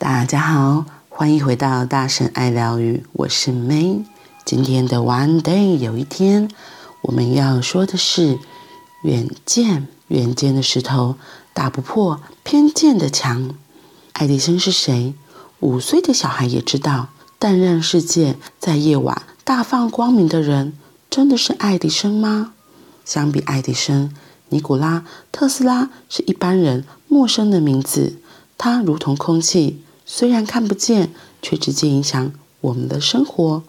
大家好，欢迎回到大神爱疗愈，我是 May。今天的 One Day 有一天，我们要说的是远见。远见的石头打不破偏见的墙。爱迪生是谁？五岁的小孩也知道，但让世界在夜晚大放光明的人，真的是爱迪生吗？相比爱迪生，尼古拉·特斯拉是一般人陌生的名字。他如同空气。虽然看不见，却直接影响我们的生活。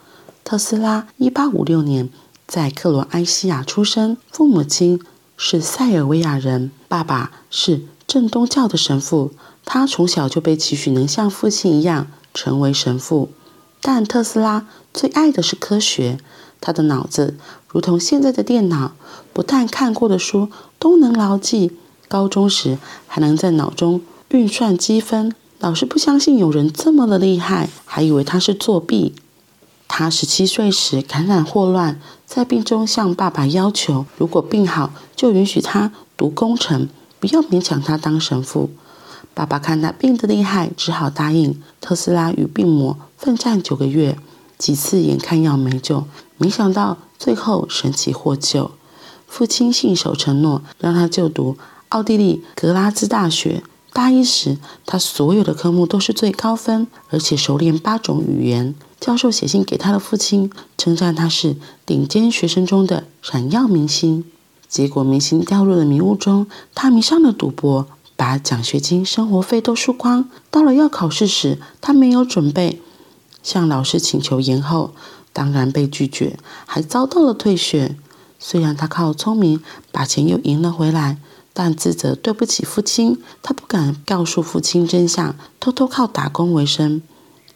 特斯拉一八五六年在克罗埃西亚出生，父母亲是塞尔维亚人，爸爸是正东教的神父。他从小就被期许能像父亲一样成为神父。但特斯拉最爱的是科学，他的脑子如同现在的电脑，不但看过的书都能牢记，高中时还能在脑中运算积分。老师不相信有人这么的厉害，还以为他是作弊。他十七岁时感染霍乱，在病中向爸爸要求，如果病好就允许他读工程，不要勉强他当神父。爸爸看他病得厉害，只好答应。特斯拉与病魔奋战九个月，几次眼看要没救，没想到最后神奇获救。父亲信守承诺，让他就读奥地利格拉兹大学。大一时，他所有的科目都是最高分，而且熟练八种语言。教授写信给他的父亲，称赞他是顶尖学生中的闪耀明星。结果，明星掉入了迷雾中，他迷上了赌博，把奖学金、生活费都输光。到了要考试时，他没有准备，向老师请求延后，当然被拒绝，还遭到了退学。虽然他靠聪明把钱又赢了回来。但自责对不起父亲，他不敢告诉父亲真相，偷偷靠打工为生。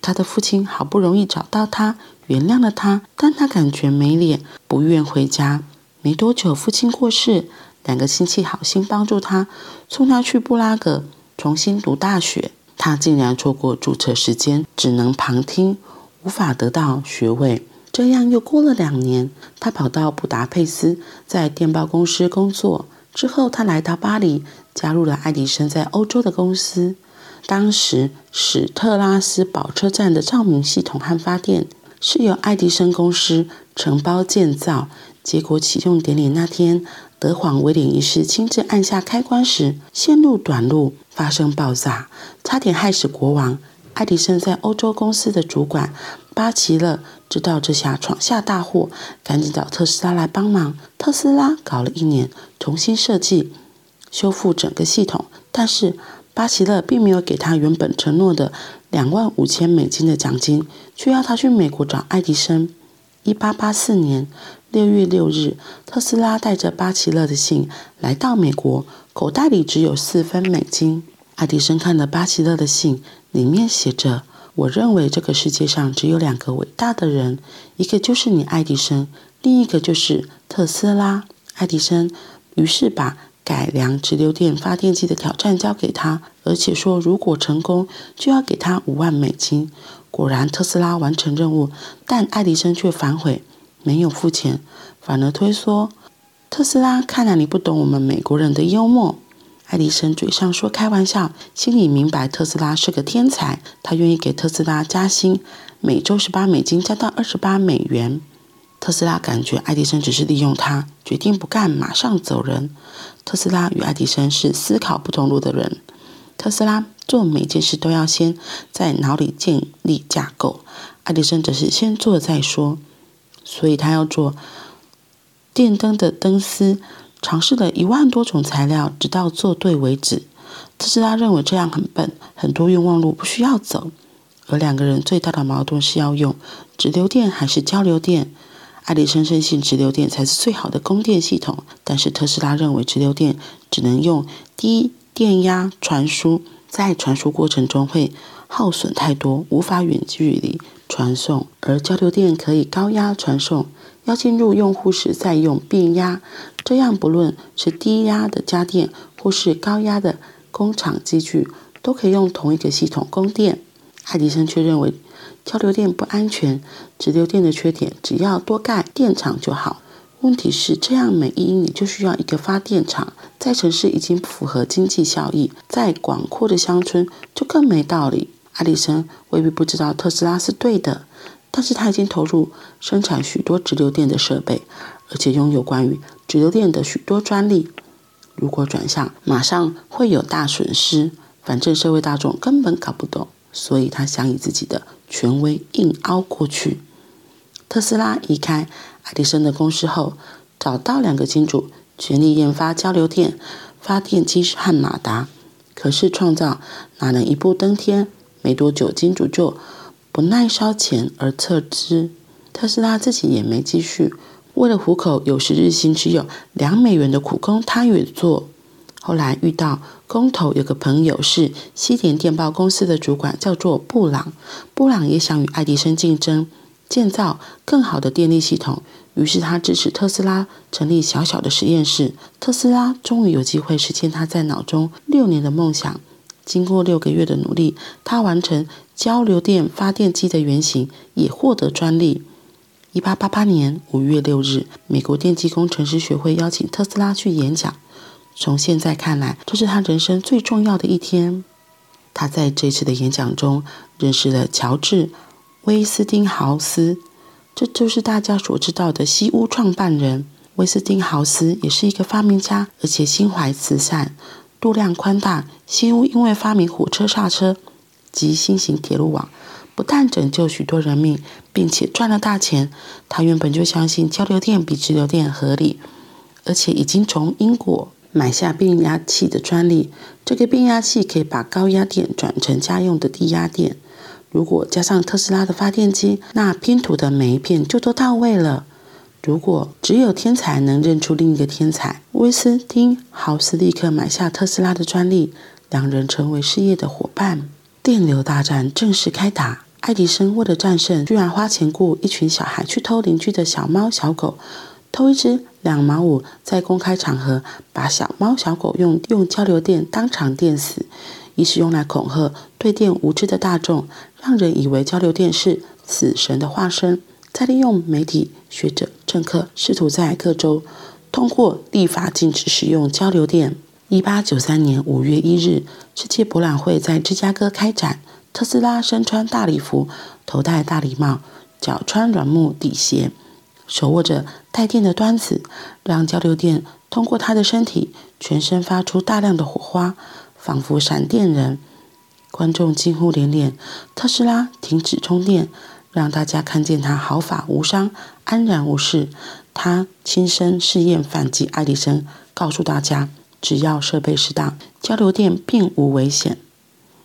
他的父亲好不容易找到他，原谅了他，但他感觉没脸，不愿回家。没多久，父亲过世，两个亲戚好心帮助他，送他去布拉格重新读大学。他竟然错过注册时间，只能旁听，无法得到学位。这样又过了两年，他跑到布达佩斯，在电报公司工作。之后，他来到巴黎，加入了爱迪生在欧洲的公司。当时，史特拉斯堡车站的照明系统和发电是由爱迪生公司承包建造。结果，启用典礼那天，德皇威廉一世亲自按下开关时，线路短路，发生爆炸，差点害死国王。爱迪生在欧洲公司的主管巴奇勒知道这下闯下大祸，赶紧找特斯拉来帮忙。特斯拉搞了一年，重新设计、修复整个系统，但是巴奇勒并没有给他原本承诺的两万五千美金的奖金，却要他去美国找爱迪生。一八八四年六月六日，特斯拉带着巴奇勒的信来到美国，口袋里只有四分美金。爱迪生看了巴奇勒的信，里面写着：“我认为这个世界上只有两个伟大的人，一个就是你，爱迪生；另一个就是特斯拉。”爱迪生于是把改良直流电发电机的挑战交给他，而且说如果成功，就要给他五万美金。果然，特斯拉完成任务，但爱迪生却反悔，没有付钱，反而推说：“特斯拉，看来你不懂我们美国人的幽默。”爱迪生嘴上说开玩笑，心里明白特斯拉是个天才。他愿意给特斯拉加薪，每周十八美金加到二十八美元。特斯拉感觉爱迪生只是利用他，决定不干，马上走人。特斯拉与爱迪生是思考不同路的人。特斯拉做每件事都要先在脑里建立架构，爱迪生则是先做再说。所以他要做电灯的灯丝。尝试了一万多种材料，直到做对为止。特斯拉认为这样很笨，很多冤枉路不需要走。而两个人最大的矛盾是要用直流电还是交流电。爱迪生深信直流电才是最好的供电系统，但是特斯拉认为直流电只能用低电压传输，在传输过程中会耗损太多，无法远距离传送，而交流电可以高压传送。要进入用户时再用变压，这样不论是低压的家电或是高压的工厂机具，都可以用同一个系统供电。爱迪生却认为交流电不安全，直流电的缺点只要多盖电厂就好。问题是这样每一英里就需要一个发电厂，在城市已经不符合经济效益，在广阔的乡村就更没道理。爱迪生未必不知道特斯拉是对的，但是他已经投入生产许多直流电的设备，而且拥有关于直流电的许多专利。如果转向，马上会有大损失。反正社会大众根本搞不懂，所以他想以自己的权威硬凹过去。特斯拉离开爱迪生的公司后，找到两个金主，全力研发交流电发电机和马达。可是创造哪能一步登天？没多久，金主就不耐烧钱而撤资，特斯拉自己也没继续。为了糊口，有时日薪只有两美元的苦工，他也做。后来遇到工头，有个朋友是西点电报公司的主管，叫做布朗。布朗也想与爱迪生竞争，建造更好的电力系统。于是他支持特斯拉成立小小的实验室。特斯拉终于有机会实现他在脑中六年的梦想。经过六个月的努力，他完成交流电发电机的原型，也获得专利。一八八八年五月六日，美国电机工程师学会邀请特斯拉去演讲。从现在看来，这是他人生最重要的一天。他在这次的演讲中认识了乔治·威斯汀豪斯，这就是大家所知道的西屋创办人。威斯汀豪斯也是一个发明家，而且心怀慈善、度量宽大。西屋因为发明火车刹车及新型铁路网，不但拯救许多人命，并且赚了大钱。他原本就相信交流电比直流电合理，而且已经从英国。买下变压器的专利，这个变压器可以把高压电转成家用的低压电。如果加上特斯拉的发电机，那拼图的每一片就都到位了。如果只有天才能认出另一个天才，威斯汀豪斯立刻买下特斯拉的专利，两人成为事业的伙伴。电流大战正式开打，爱迪生为了战胜，居然花钱雇一群小孩去偷邻居的小猫小狗。偷一只两毛五，在公开场合把小猫小狗用用交流电当场电死，一是用来恐吓对电无知的大众，让人以为交流电是死神的化身；再利用媒体、学者、政客，试图在各州通过立法禁止使用交流电。一八九三年五月一日，世界博览会在芝加哥开展，特斯拉身穿大礼服，头戴大礼帽，脚穿软木底鞋。手握着带电的端子，让交流电通过他的身体，全身发出大量的火花，仿佛闪电人。观众惊呼连连。特斯拉停止充电，让大家看见他毫发无伤，安然无事。他亲身试验反击爱迪生，告诉大家，只要设备适当，交流电并无危险。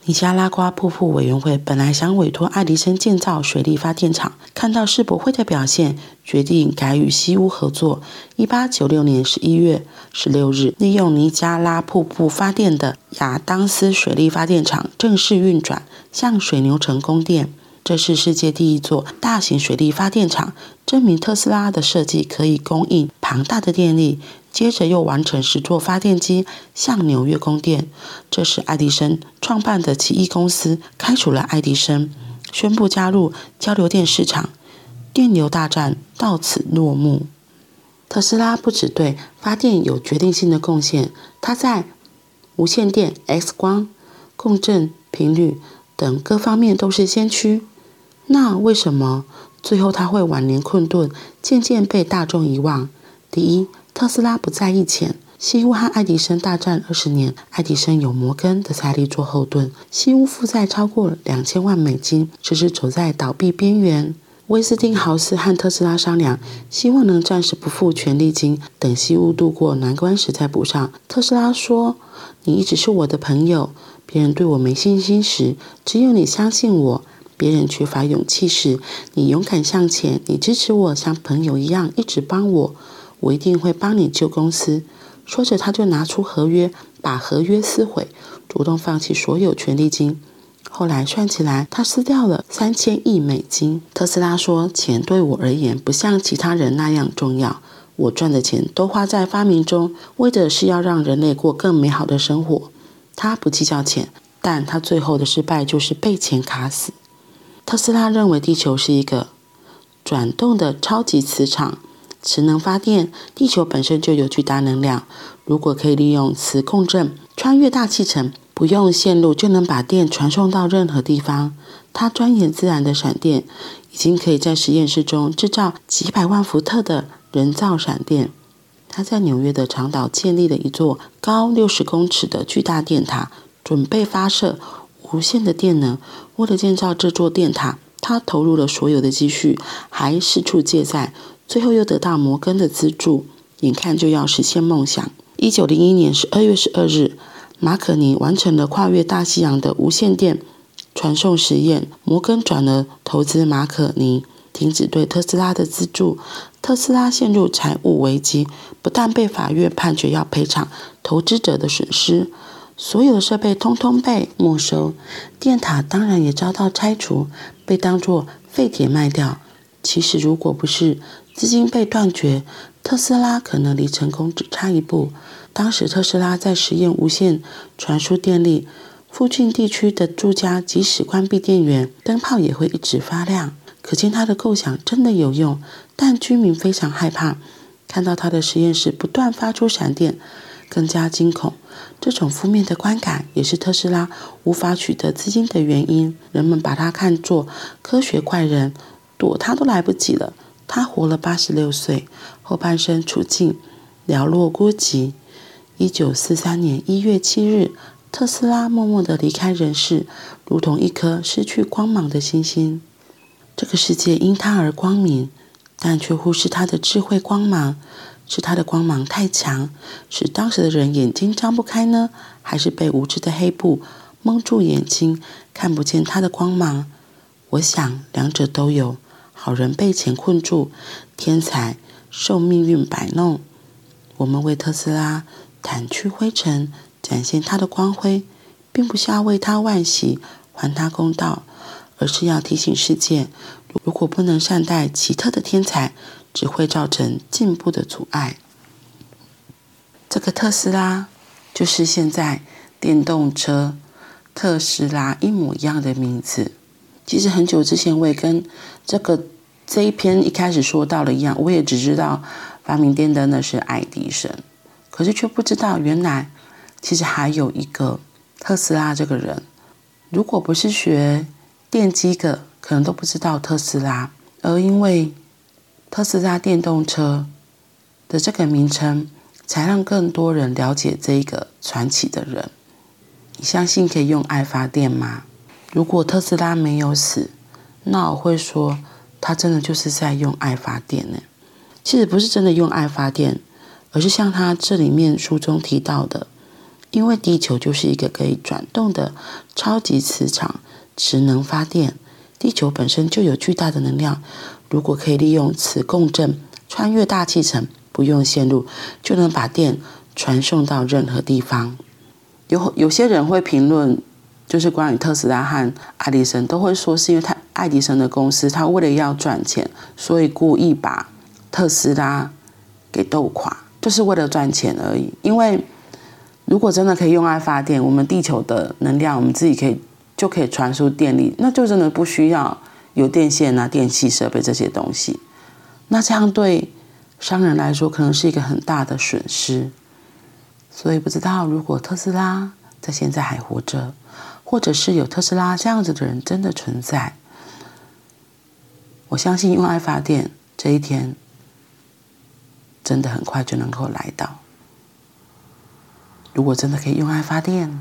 尼加拉瓜瀑布委员会本来想委托爱迪生建造水力发电厂，看到世博会的表现，决定改与西屋合作。一八九六年十一月十六日，利用尼加拉瀑布发电的亚当斯水力发电厂正式运转，向水牛城供电。这是世界第一座大型水力发电厂，证明特斯拉的设计可以供应庞大的电力。接着又完成十座发电机向纽约供电，这时爱迪生创办的奇异公司开除了爱迪生，宣布加入交流电市场，电流大战到此落幕。特斯拉不只对发电有决定性的贡献，他在无线电、X 光、共振频率等各方面都是先驱。那为什么最后他会晚年困顿，渐渐被大众遗忘？第一。特斯拉不在意钱，西屋和爱迪生大战二十年，爱迪生有摩根的财力做后盾，西屋负债超过两千万美金，只是走在倒闭边缘。威斯汀豪斯和特斯拉商量，希望能暂时不付权利金，等西屋度过难关时再补上。特斯拉说：“你一直是我的朋友，别人对我没信心时，只有你相信我；别人缺乏勇气时，你勇敢向前，你支持我，像朋友一样一直帮我。”我一定会帮你救公司。说着，他就拿出合约，把合约撕毁，主动放弃所有权利金。后来算起来，他撕掉了三千亿美金。特斯拉说：“钱对我而言不像其他人那样重要，我赚的钱都花在发明中，为的是要让人类过更美好的生活。他不计较钱，但他最后的失败就是被钱卡死。特斯拉认为地球是一个转动的超级磁场。”磁能发电，地球本身就有巨大能量。如果可以利用磁共振穿越大气层，不用线路就能把电传送到任何地方。他钻研自然的闪电，已经可以在实验室中制造几百万伏特的人造闪电。他在纽约的长岛建立了一座高六十公尺的巨大电塔，准备发射无限的电能。为了建造这座电塔，他投入了所有的积蓄，还四处借债，最后又得到摩根的资助，眼看就要实现梦想。一九零一年十二月十二日，马可尼完成了跨越大西洋的无线电传送实验。摩根转而投资马可尼，停止对特斯拉的资助，特斯拉陷入财务危机，不但被法院判决要赔偿投资者的损失。所有设备通通被没收，电塔当然也遭到拆除，被当作废铁卖掉。其实，如果不是资金被断绝，特斯拉可能离成功只差一步。当时，特斯拉在实验无线传输电力，附近地区的住家即使关闭电源，灯泡也会一直发亮。可见他的构想真的有用，但居民非常害怕，看到他的实验室不断发出闪电。更加惊恐，这种负面的观感也是特斯拉无法取得资金的原因。人们把他看作科学怪人，躲他都来不及了。他活了八十六岁，后半生处境寥落孤寂。一九四三年一月七日，特斯拉默默地离开人世，如同一颗失去光芒的星星。这个世界因他而光明，但却忽视他的智慧光芒。是他的光芒太强，使当时的人眼睛张不开呢？还是被无知的黑布蒙住眼睛，看不见他的光芒？我想两者都有。好人被钱困住，天才受命运摆弄。我们为特斯拉掸去灰尘，展现他的光辉，并不是要为他惋惜，还他公道，而是要提醒世界：如果不能善待奇特的天才，只会造成进步的阻碍。这个特斯拉就是现在电动车特斯拉一模一样的名字。其实很久之前我也跟这个这一篇一开始说到的一样，我也只知道发明电灯的是爱迪生，可是却不知道原来其实还有一个特斯拉这个人。如果不是学电机的，可能都不知道特斯拉，而因为。特斯拉电动车的这个名称，才让更多人了解这一个传奇的人。你相信可以用爱发电吗？如果特斯拉没有死，那我会说他真的就是在用爱发电呢。其实不是真的用爱发电，而是像他这里面书中提到的，因为地球就是一个可以转动的超级磁场，磁能发电。地球本身就有巨大的能量。如果可以利用磁共振穿越大气层，不用线路就能把电传送到任何地方。有有些人会评论，就是关于特斯拉和爱迪生，都会说是因为他爱迪生的公司，他为了要赚钱，所以故意把特斯拉给斗垮，就是为了赚钱而已。因为如果真的可以用爱发电，我们地球的能量我们自己可以就可以传输电力，那就真的不需要。有电线啊、电器设备这些东西，那这样对商人来说可能是一个很大的损失。所以不知道如果特斯拉在现在还活着，或者是有特斯拉这样子的人真的存在，我相信用爱发电这一天真的很快就能够来到。如果真的可以用爱发电。